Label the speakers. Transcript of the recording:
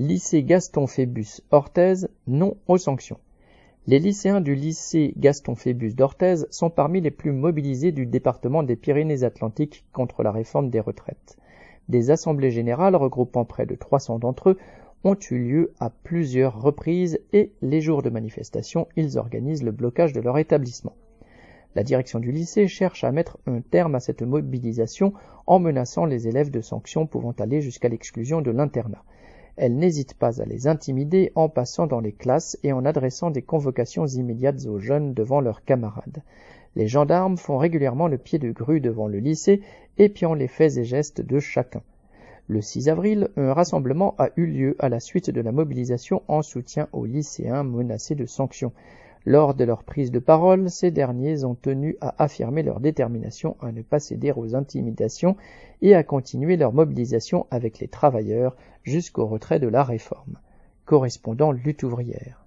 Speaker 1: Lycée Gaston Phébus Orthez, non aux sanctions. Les lycéens du lycée Gaston Phébus d'Orthez sont parmi les plus mobilisés du département des Pyrénées-Atlantiques contre la réforme des retraites. Des assemblées générales regroupant près de 300 d'entre eux ont eu lieu à plusieurs reprises et les jours de manifestation, ils organisent le blocage de leur établissement. La direction du lycée cherche à mettre un terme à cette mobilisation en menaçant les élèves de sanctions pouvant aller jusqu'à l'exclusion de l'internat. Elle n'hésite pas à les intimider en passant dans les classes et en adressant des convocations immédiates aux jeunes devant leurs camarades. Les gendarmes font régulièrement le pied de grue devant le lycée, épiant les faits et gestes de chacun. Le 6 avril, un rassemblement a eu lieu à la suite de la mobilisation en soutien aux lycéens menacés de sanctions. Lors de leur prise de parole, ces derniers ont tenu à affirmer leur détermination à ne pas céder aux intimidations et à continuer leur mobilisation avec les travailleurs jusqu'au retrait de la réforme. Correspondant lutte ouvrière.